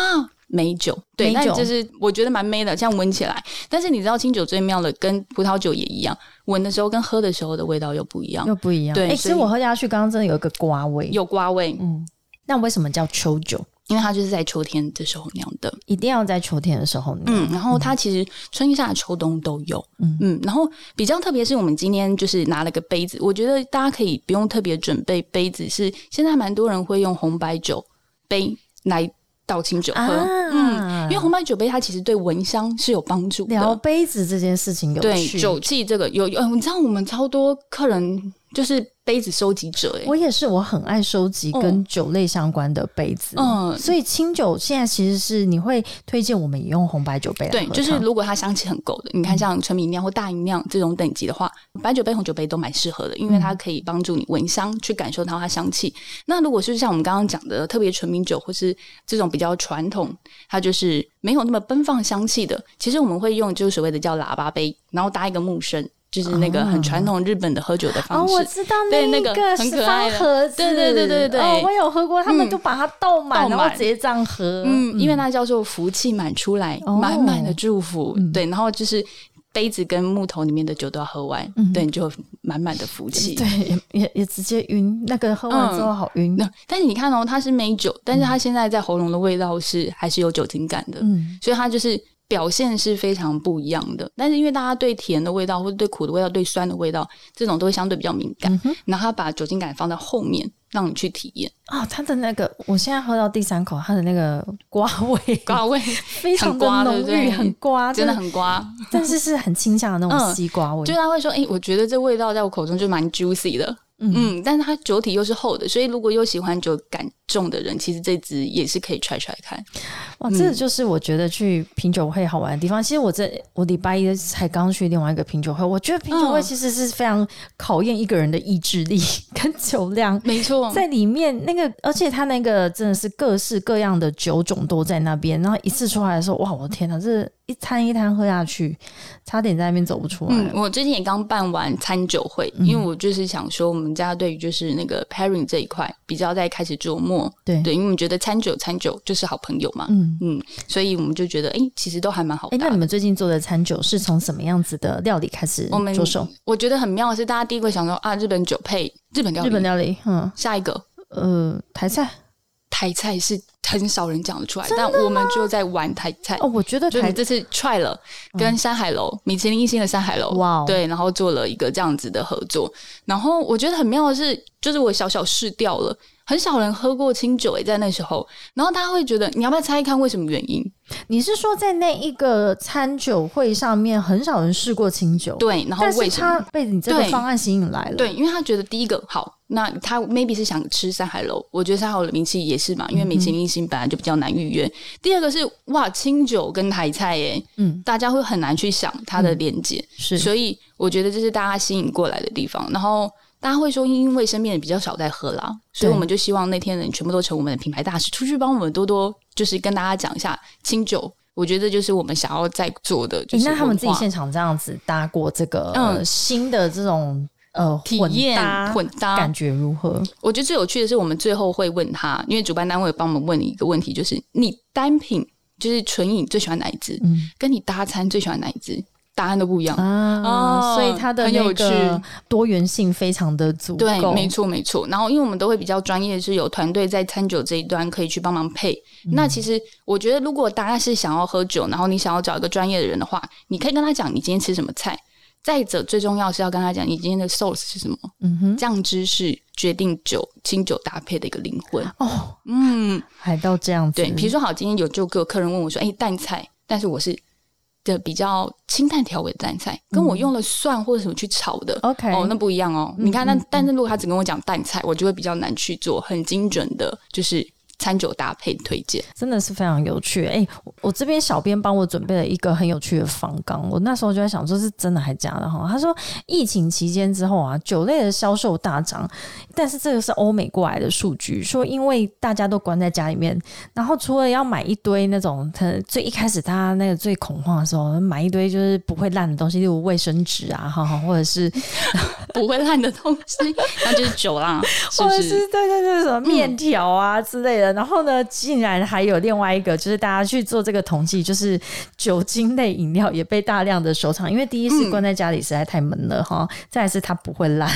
美酒，对，那就是我觉得蛮美的，这样闻起来。但是你知道清酒最妙的，跟葡萄酒也一样，闻的时候跟喝的时候的味道又不一样，又不一样。对，其实我喝下去，刚刚真的有一个瓜味，有瓜味。嗯，那为什么叫秋酒？因为它就是在秋天的时候酿的，一定要在秋天的时候酿。嗯，然后它其实春夏秋冬都有。嗯嗯，然后比较特别是我们今天就是拿了个杯子，我觉得大家可以不用特别准备杯子，是现在蛮多人会用红白酒杯来倒清酒喝。嗯，因为红白酒杯它其实对闻香是有帮助。聊杯子这件事情有对，酒器这个有有，你知道我们超多客人就是。杯子收集者，哎，我也是，我很爱收集跟酒类相关的杯子，嗯，所以清酒现在其实是你会推荐我们也用红白酒杯，对，就是如果它香气很够的，你看像纯米酿或大吟酿这种等级的话，白酒杯、红酒杯都蛮适合的，因为它可以帮助你闻香，去感受到它香气。那如果是像我们刚刚讲的特别纯米酒，或是这种比较传统，它就是没有那么奔放香气的，其实我们会用就是所谓的叫喇叭杯，然后搭一个木身。就是那个很传统日本的喝酒的方式，我知道那个很可爱盒子，对对对对对，我有喝过，他们就把它倒满，然后直接这样喝，嗯，因为那叫做福气满出来，满满的祝福，对，然后就是杯子跟木头里面的酒都要喝完，对，你就满满的福气，对，也也也直接晕，那个喝完之后好晕。但是你看哦，它是美酒，但是它现在在喉咙的味道是还是有酒精感的，嗯，所以它就是。表现是非常不一样的，但是因为大家对甜的味道或者对苦的味道、对酸的味道，这种都会相对比较敏感。然后他把酒精感放在后面，让你去体验啊。它的那个，我现在喝到第三口，它的那个瓜味，瓜味非常的浓郁，很瓜，真的很瓜，但是是很清香的那种西瓜味。就他会说：“哎，我觉得这味道在我口中就蛮 juicy 的。”嗯，但是它酒体又是厚的，所以如果又喜欢酒感重的人，其实这支也是可以揣揣看。哇，这就是我觉得去品酒会好玩的地方。其实我这我礼拜一才刚去另外一个品酒会，我觉得品酒会其实是非常考验一个人的意志力 跟酒量。没错，在里面那个，而且它那个真的是各式各样的酒种都在那边，然后一次出来的时候，哇，我的天哪，这一餐一餐喝下去，差点在那边走不出来。嗯，我最近也刚办完餐酒会，因为我就是想说，我们家对于就是那个 pairing 这一块比较在开始琢磨。对对，因为我们觉得餐酒餐酒就是好朋友嘛。嗯嗯，所以我们就觉得，哎，其实都还蛮好。哎，那你们最近做的餐酒是从什么样子的料理开始着手？我觉得很妙的是，大家第一个想说啊，日本酒配日本料理，日本料理。嗯，下一个呃，台菜。台菜是很少人讲得出来，但我们就在玩台菜哦。我觉得台这次 try 了跟山海楼米其林一星的山海楼哇，对，然后做了一个这样子的合作。然后我觉得很妙的是，就是我小小试掉了，很少人喝过清酒诶，在那时候，然后大家会觉得你要不要猜一看为什么原因？你是说在那一个餐酒会上面很少人试过清酒？对，然后为什么被你这个方案吸引来了？对，因为他觉得第一个好。那他 maybe 是想吃山海楼，我觉得山海楼的名气也是嘛，因为米其林星本来就比较难预约。第二个是哇，清酒跟台菜耶，嗯，大家会很难去想它的连接，是，所以我觉得这是大家吸引过来的地方。然后大家会说，因为身边人比较少在喝啦，所以我们就希望那天人全部都成我们的品牌大使，出去帮我们多多就是跟大家讲一下清酒。我觉得就是我们想要在做的。就是那他们自己现场这样子搭过这个嗯新的这种。呃，体验混搭感觉如何？我觉得最有趣的是，我们最后会问他，因为主办单位帮我们问你一个问题，就是你单品就是纯饮最喜欢哪一支？嗯，跟你搭餐最喜欢哪一支？答案都不一样啊，所以它的那个多元性非常的足。对，没错没错。然后，因为我们都会比较专业，是有团队在餐酒这一端可以去帮忙配。那其实我觉得，如果大家是想要喝酒，然后你想要找一个专业的人的话，你可以跟他讲你今天吃什么菜。再者，最重要是要跟他讲，你今天的 sauce 是什么？嗯哼，酱汁是决定酒清酒搭配的一个灵魂哦。嗯，还到这样子。对，比如说好，今天有就个客人问我说：“哎，淡菜，但是我是的比较清淡调味的淡菜，跟我用了蒜或者什么去炒的，OK，哦，那不一样哦。你看，那但是如果他只跟我讲淡菜，我就会比较难去做很精准的，就是。”餐酒搭配推荐真的是非常有趣哎！我这边小编帮我准备了一个很有趣的方纲，我那时候就在想说，是真的还是假的哈？他说疫情期间之后啊，酒类的销售大涨，但是这个是欧美过来的数据，说因为大家都关在家里面，然后除了要买一堆那种，他最一开始他那个最恐慌的时候，买一堆就是不会烂的东西，例如卫生纸啊，哈，或者是不会烂的东西，那就是酒啦，或者是对对对，什么面条啊之类的。然后呢，竟然还有另外一个，就是大家去做这个统计，就是酒精类饮料也被大量的收藏，因为第一是关在家里实在太闷了哈，再来是它不会烂。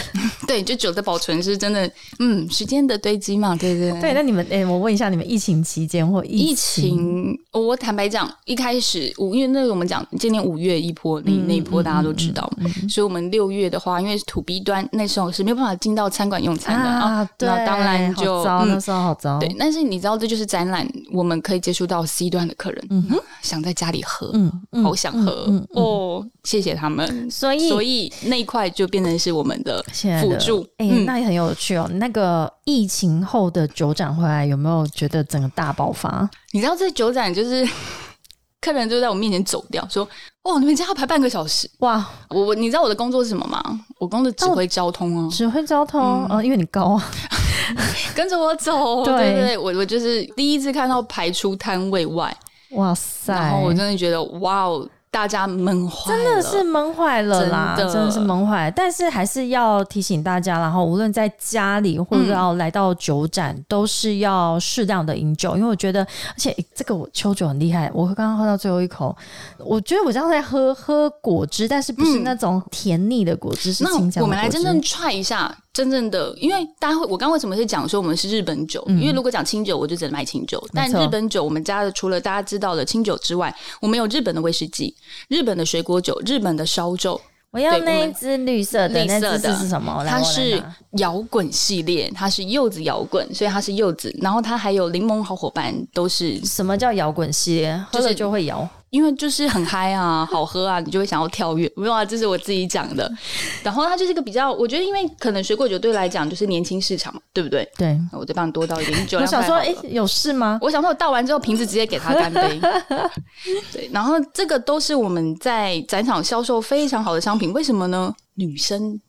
对，就酒的保存是真的，嗯，时间的堆积嘛，对对对。那你们，哎，我问一下，你们疫情期间或疫情，我坦白讲，一开始五，因为那个我们讲今年五月一波那那一波大家都知道，所以我们六月的话，因为土逼端那时候是没有办法进到餐馆用餐的啊，那当然就糟，那时候好糟。对，但是。你知道这就是展览，我们可以接触到 C 端的客人，嗯哼，想在家里喝，嗯，好想喝哦，谢谢他们，所以所以那一块就变成是我们的辅助，哎，那也很有趣哦。那个疫情后的酒展回来，有没有觉得整个大爆发？你知道这酒展就是 客人就在我面前走掉，说哦，你们家要排半个小时哇！我我你知道我的工作是什么吗？我工作指挥交通哦，指挥交通哦，因为你高啊。跟着我走，对对，我我就是第一次看到排出摊位外，哇塞！然后我真的觉得，哇哦。大家闷坏，真的是闷坏了啦！真的是闷坏，但是还是要提醒大家，然后无论在家里或者要来到酒展，都是要适量的饮酒，因为我觉得，而且这个我秋酒很厉害，我刚刚喝到最后一口，我觉得我像在喝喝果汁，但是不是那种甜腻的果汁，是清香。我们来真正踹一下。真正的，因为大家会，我刚为什么是讲说我们是日本酒？因为如果讲清酒，我就只能卖清酒。但日本酒，我们家的除了大家知道的清酒之外，我们有日本的威士忌、日本的水果酒、日本的烧酒。我要那一只绿色的，绿色的是什么？它是摇滚系列，它是柚子摇滚，所以它是柚子。然后它还有柠檬好伙伴，都是什么叫摇滚系列？喝了就会摇。因为就是很嗨啊，好喝啊，你就会想要跳跃。没有啊，这是我自己讲的。然后它就是一个比较，我觉得因为可能水果酒对来讲就是年轻市场，对不对？对，我再帮你多倒一点酒。我想说，哎，有事吗？我想说，我倒完之后瓶子直接给他干杯。对，然后这个都是我们在展场销售非常好的商品。为什么呢？女生，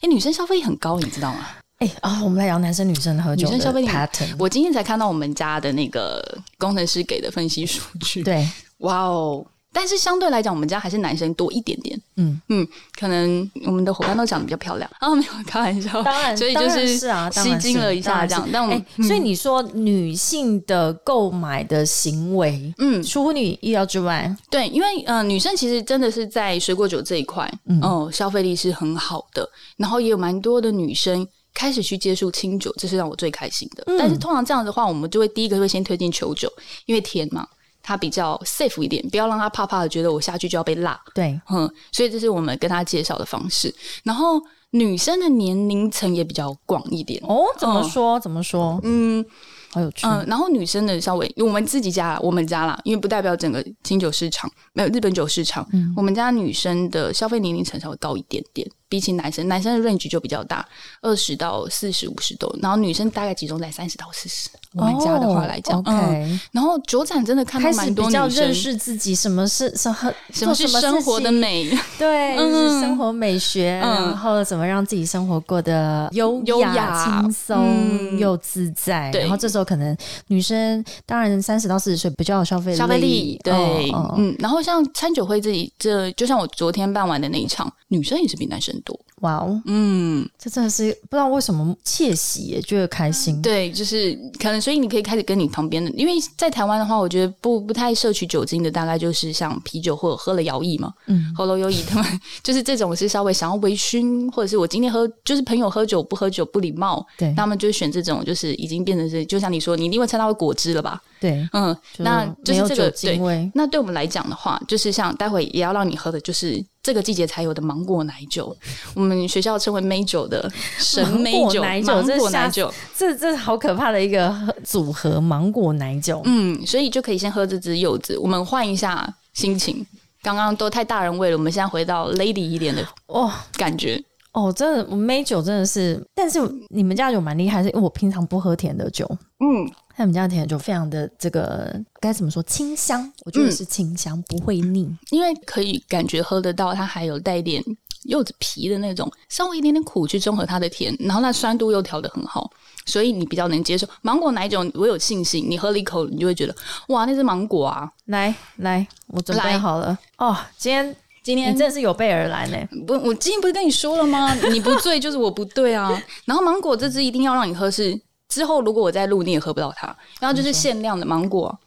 哎，女生消费很高，你知道吗？哎啊，我们来聊男生女生喝酒女生消费 pattern。我今天才看到我们家的那个工程师给的分析数据。对。哇哦，但是相对来讲，我们家还是男生多一点点。嗯。嗯，可能我们的伙伴都长得比较漂亮。啊，没有开玩笑，当然，所以就是是啊，当吸睛了一下这样。但我们哎，所以你说女性的购买的行为，嗯，出乎你意料之外，对，因为呃，女生其实真的是在水果酒这一块，嗯。哦、消费力是很好的，然后也有蛮多的女生。开始去接触清酒，这是让我最开心的。嗯。但是通常这样的话，我们就会第一个会先推荐球酒，因为甜嘛，它比较 safe 一点，不要让他怕怕的觉得我下去就要被辣。对，嗯，所以这是我们跟他介绍的方式。然后女生的年龄层也比较广一点，哦，怎么说？怎么说？嗯好有趣。嗯、然后女生的稍微我们自己家啦，我们家啦，因为不代表整个清酒市场，没有日本酒市场，嗯我们家女生的消费年龄层稍微高一点点，比起男生，男生的 range 就比较大，二十到四十、五十多，然后女生大概集中在三十到四十。我们家的话来讲，，，OK，然后酒展真的看到开始蛮多比较女生认。识自己，什么是什么什么是生活的美？对，嗯就是生活美学，嗯然后怎么让自己生活过得优优雅轻松、嗯又自在。对然后这时候可能女生，当然三十到四十岁比较有消费消费力，对，嗯，然后像餐酒会自己这，就像我昨天办完的那一场，女生也是比男生多，哇哦，嗯，这真的是不知道为什么窃喜也，觉得开心。对，就是可能，所以你可以开始跟你旁边的，因为在台湾的话，我觉得不不太摄取酒精的，大概就是像啤酒或者喝了摇曳嘛，嗯，喉咙有乙他们 就是这种是稍微想要微醺，或者是我今天喝就是朋友喝酒不喝酒不礼貌，对他们就选这种就是已经变成是，就像你说，你一定会猜到果汁了吧？对，嗯，那就没有是这个对。味。那对我们来讲的话，就是像待会也要让你喝的，就是这个季节才有的芒果奶酒，我们学校称为梅酒的神梅酒，芒果奶酒芒果奶酒。这这好可怕的一个组合，芒果奶酒。嗯，所以就可以先喝这支柚子，我们换一下心情。刚刚都太大人味了，我们现在回到 lady 一点的哇感觉。哦，真的，我梅酒真的是，但是你们家酒蛮厉害，是因为我平常不喝甜的酒，嗯，他们家的甜的酒非常的这个该怎么说清香，我觉得是清香，不会腻。因为可以感觉喝得到，它还有带一点柚子皮的那种，稍微一点点苦去中和它的甜，然后那酸度又调得很好，所以你比较能接受。芒果奶酒我有信心，你喝了一口，你就会觉得哇，那是芒果啊！来来，我准备好了哦，今天今天你真的是有备而来呢。不，我今天不是跟你说了吗？你不醉就是我不对啊。然后芒果这支一定要让你喝是，之后如果我再录你也喝不到它，然后就是限量的芒果。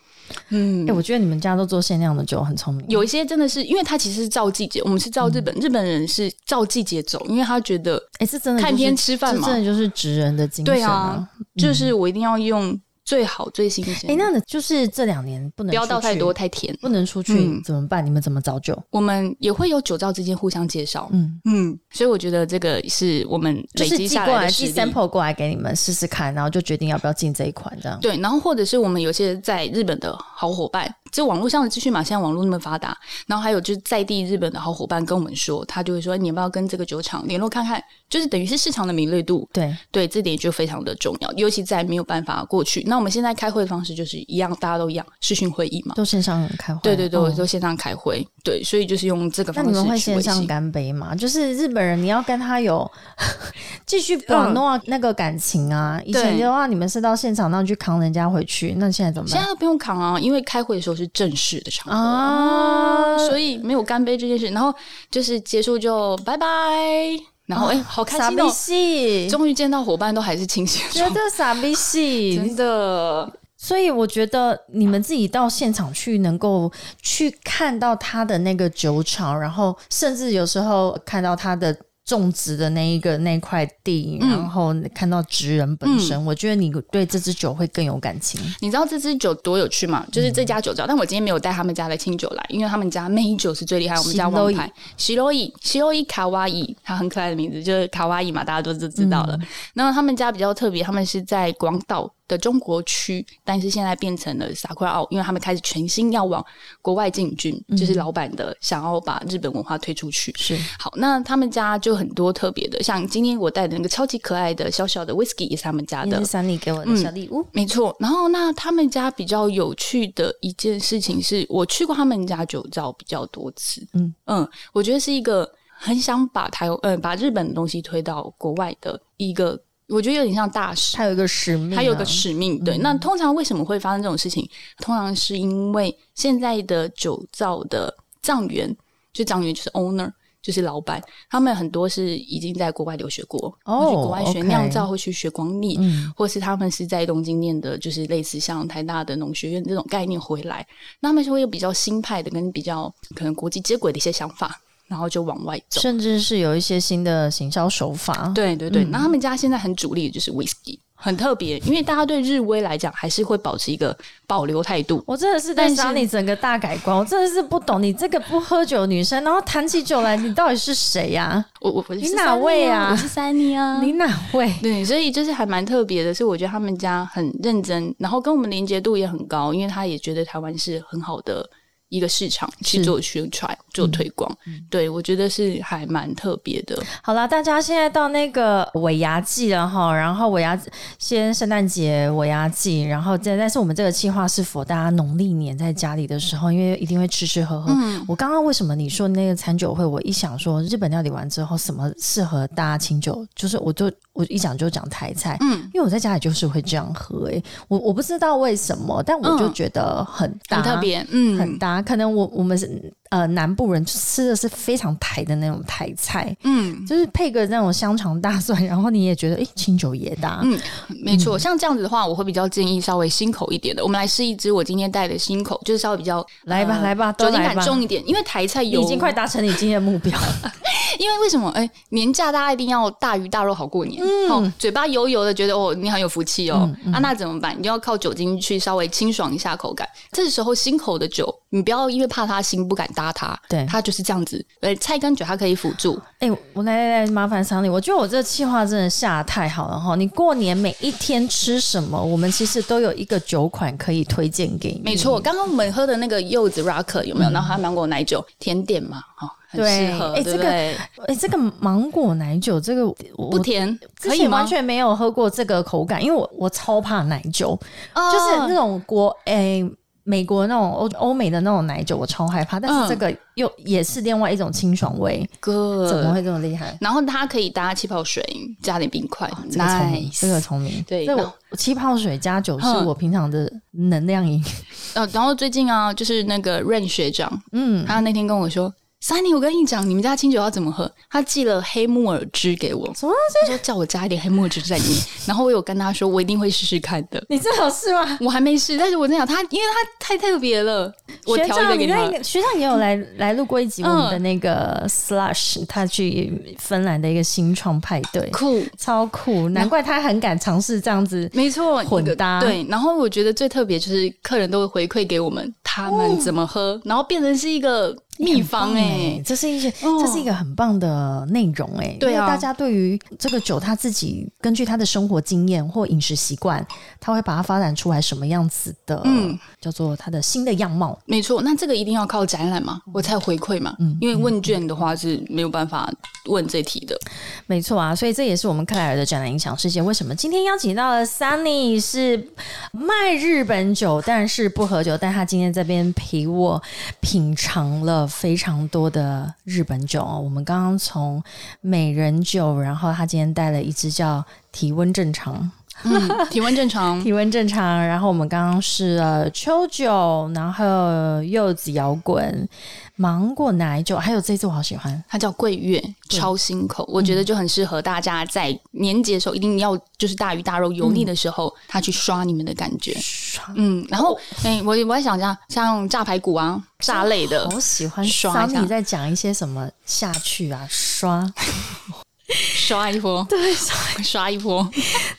嗯。哎、，我觉得你们家都做限量的酒，很聪明。有一些真的是，因为它其实是照季节，我们是照日本，日本人是照季节走，因为他觉得哎、这真的、就是、看天吃饭嘛。这真的就是职人的精神对啊，就是我一定要用最好最新鲜，哎、那你就是这两年不能不要倒太多，太甜。不能出去、嗯怎么办？你们怎么找酒？我们也会有酒造之间互相介绍，嗯，嗯，所以我觉得这个是我们累积下来，寄 sample 过来给你们试试看，然后就决定要不要进这一款，这样。对，然后或者是我们有些在日本的好伙伴，就网络上的资讯嘛，现在网络那么发达，然后还有就是在地日本的好伙伴跟我们说，他就会说你要不要跟这个酒厂联络看看，就是等于是市场的敏锐度，对，对，这点就非常的重要，尤其在没有办法过去。那我们现在开会的方式就是一样，大家都一样，视讯会议嘛。都线上开会。对对对，哦都线上开会，对，所以就是用这个方式那你们会。线上干杯吗？就是日本人，你要跟他有 继续保诺那个感情啊。以前的话，你们是到现场，那去扛人家回去，那现在怎么办？现在都不用扛啊，因为开会的时候是正式的场合。啊。所以没有干杯这件事。然后就是结束就拜拜，然后哎、好开傻逼心哦！戏，终于见到伙伴都还是清醒觉，得傻逼戏，真的。所以我觉得你们自己到现场去，能够去看到他的那个酒厂，然后甚至有时候看到他的种植的那一个那块地，嗯然后看到植人本身，我觉得你对这支酒会更有感情。你知道这支酒多有趣吗？就是这家酒造，但我今天没有带他们家的清酒来，因为他们家美酒是最厉害，我们家王牌西罗伊西罗伊卡哇伊，它很可爱的名字，就是卡哇伊嘛，大家都知知道了。然后他们家比较特别，他们是在广岛的中国区，但是现在变成了萨库拉奥，因为他们开始全新要往国外进军，就是老板的想要把日本文化推出去。是好，那他们家就很多特别的，像今天我带的那个超级可爱的小小的 whisky 也是他们家的也是，三里给我的小礼物。没错，然后那他们家比较有趣的一件事情是，我去过他们家酒造比较多次，嗯嗯，我觉得是一个很想把台呃把日本的东西推到国外的一个我觉得有点像大使，他有一个使命啊，他有个使命。对，那通常为什么会发生这种事情？通常是因为现在的酒造的藏员，就藏员就是 owner。就是老板，他们很多是已经在国外留学过，哦去国外学酿造，或去学光力，嗯或是他们是在东京念的，就是类似像台大的农学院这种概念回来，那他们就会有比较新派的跟比较可能国际接轨的一些想法，然后就往外走。甚至是有一些新的行销手法。对对对，嗯那他们家现在很主力的就是 whisky，很特别，因为大家对日威来讲还是会保持一个保留态度。我真的是在但是想你整个大改观，我真的是不懂你这个不喝酒的女生，然后谈起酒来，你到底是谁呀、我我我是你哪位啊我是三妮啊，你哪位？对，所以就是还蛮特别的，是我觉得他们家很认真，然后跟我们连接度也很高，因为他也觉得台湾是很好的一个市场去做宣传、做推广。对我觉得是还蛮特别的。好啦，大家现在到那个尾牙季了哈，然后尾牙先圣诞节尾牙季，然后再但是我们这个计划是否大家农历年在家里的时候，因为一定会吃吃喝喝。嗯我刚刚为什么你说那个餐酒会，我一想说日本料理完之后，什么适合大家清酒，就是我就我一讲就讲台菜，嗯，因为我在家里就是会这样喝、欸，我我不知道为什么，但我就嗯觉得很搭，很特别，嗯，很搭。可能我我们是呃南部人吃的是非常台的那种台菜，嗯就是配个那种香肠大蒜，然后你也觉得诶清酒也搭。嗯，没错。像这样子的话，我会比较建议稍微新口一点的。我们来试一支我今天带的新口，就是稍微比较来吧呃来吧酒精感重一点，因为台菜有已经快达成你今天的目标，因为为什么？哎、年假大家一定要大鱼大肉好过年，嗯哦，嘴巴油油的，觉得哦你很有福气哦，啊，那怎么办？你就要靠酒精去稍微清爽一下口感。这时候新口的酒，你不要因为怕他心不敢搭他，对他就是这样子。呃，菜跟酒它可以辅助，哎、我来来来，麻烦桑尼，我觉得我这计划真的下得太好了哈！你过年每一天吃什么，我们其实都有一个酒款可以推荐给你。没错。刚刚我们喝的那个柚子 rock 有没有？然后还有芒果奶酒，甜点嘛，哈、很对适合，哎这个？哎、这个芒果奶酒，这个我不甜，之可以完全没有喝过这个口感，因为我我超怕奶酒，哦就是那种国诶、美国那种欧欧美的那种奶酒，我超害怕。但是嗯这个又也是另外一种清爽味，哥怎么会这么厉害？然后它可可以搭气泡水，加点冰块，这个聪明这个聪明。对气泡水加酒是嗯我平常的能量饮。呃，然后最近啊，就是那个 Rain 学长，嗯，他那天跟我说：“Sunny，我跟你讲，你们家清酒要怎么喝？”他寄了黑木耳汁给我，什么？他说叫我加一点黑木耳汁在里面。然后我有跟他说，我一定会试试看的。你这好试吗？我还没试，但是我在想他，因为他太特别了，我学长，调一个给他。你那个学长也有来来录过一集我们的嗯那个 Slush，他去芬兰的一个新创派对，酷，超酷，难怪他很敢尝试这样子。没错，混搭对。然后我觉得最特别就是客人都会回馈给我们他们怎么喝，然后变成是一个秘方哎、哎，这是一些，哦这是一个很棒的内容哎。对啊大家对于这个酒，他自己根据他的生活经验或饮食习惯，他会把它发展出来什么样子的，嗯叫做他的新的样貌。没错，那这个一定要靠展览嘛，我才有回馈嘛。嗯因为问卷的话是没有办法问这题的。没错啊，所以这也是我们克莱尔的展览影响世界。为什么今天邀请到了 Sunny 是卖日本酒，但是不喝酒，但他今天这边陪我品尝了非常多的日本酒哦。我们刚刚从美人酒，然后他今天带了一支叫体温正常。嗯，体温正常，体温正常，然后我们刚刚是呃秋酒，然后柚子摇滚、芒果奶酒，还有这次我好喜欢，它叫桂月，超新口，我觉得就很适合大家在年节的时候一定要就是大鱼大肉油腻的时候，它去刷你们的感觉。嗯，然后哎、我我在想一下，像炸排骨啊、炸类的，我喜欢刷一下。Sunny 在讲一些什么下去啊，刷，刷一波，对，刷刷一波。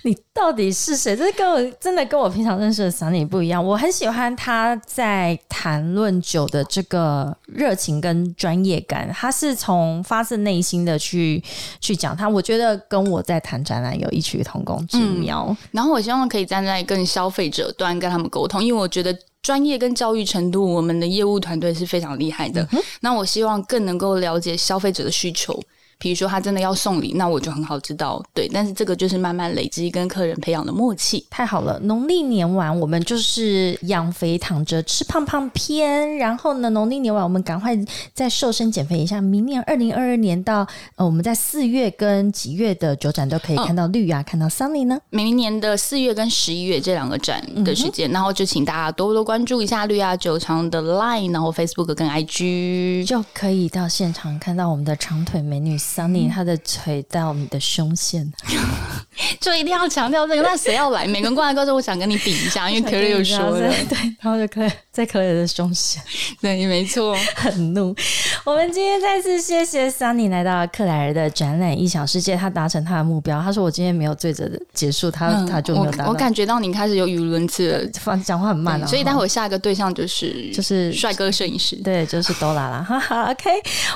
你到底是谁？这跟我真的跟我平常认识的 Sunny 不一样。我很喜欢他在谈论酒的这个热情跟专业感，他是从发自内心的去去讲他。我觉得跟我在谈展览有异曲同工之妙。然后我希望可以站在更消费者端跟他们沟通，因为我觉得。专业跟教育程度，我们的业务团队是非常厉害的。那我希望更能够了解消费者的需求，比如说他真的要送礼，那我就很好知道，对。但是这个就是慢慢累积跟客人培养的默契，太好了。农历年完，我们就是养肥躺着吃胖胖篇，然后呢，农历年完我们赶快再瘦身减肥一下。明年二零二二年到呃，我们在四月跟几月的酒展都可以看到绿芽，看到 Sunny 呢。明年的四月跟十一月这两个展的时间，然后就请大家多多关注一下绿啊酒厂的 Line，然后 Facebook 跟 IG 就可以到现场看到我们的长腿美女 Sunny，她的腿到你的胸线，就一定要强调这个。那谁要来？每个人过来告诉我想跟你比一下，因为 Clare 有说的，对，然后就可以 在 Clare 的胸前，对，没错，很怒。我们今天再次谢谢 Sunny 来到克莱尔的展览《异想世界》，他达成他的目标。他说：“我今天没有醉着的结束，他他就没有达到。”我感觉到你开始有语无伦次了，讲话很慢了。所以待会下一个对象就是就是帅哥摄影师，对，就是多拉啦。哈哈，OK，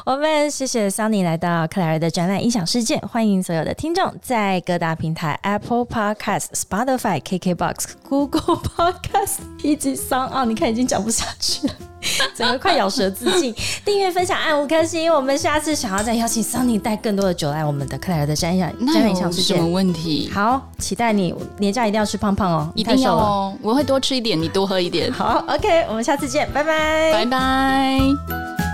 我们谢谢 Sunny 来到克莱尔的展览《异想世界》，欢迎所有的听众在各大平台 Apple Podcast、Spotify、KKBox、Google Podcast 以及 Sound 啊，你看已经讲不下去了。整个快咬舌自尽，订阅分享按五颗星。我们下次想要再邀请 Sunny 带更多的酒来我们的克莱尔的瞻仰瞻仰场世界。什么问题？好，期待你年假一定要吃胖胖哦，一定要哦，我会多吃一点，你多喝一点。好，OK，我们下次见，拜拜，拜拜。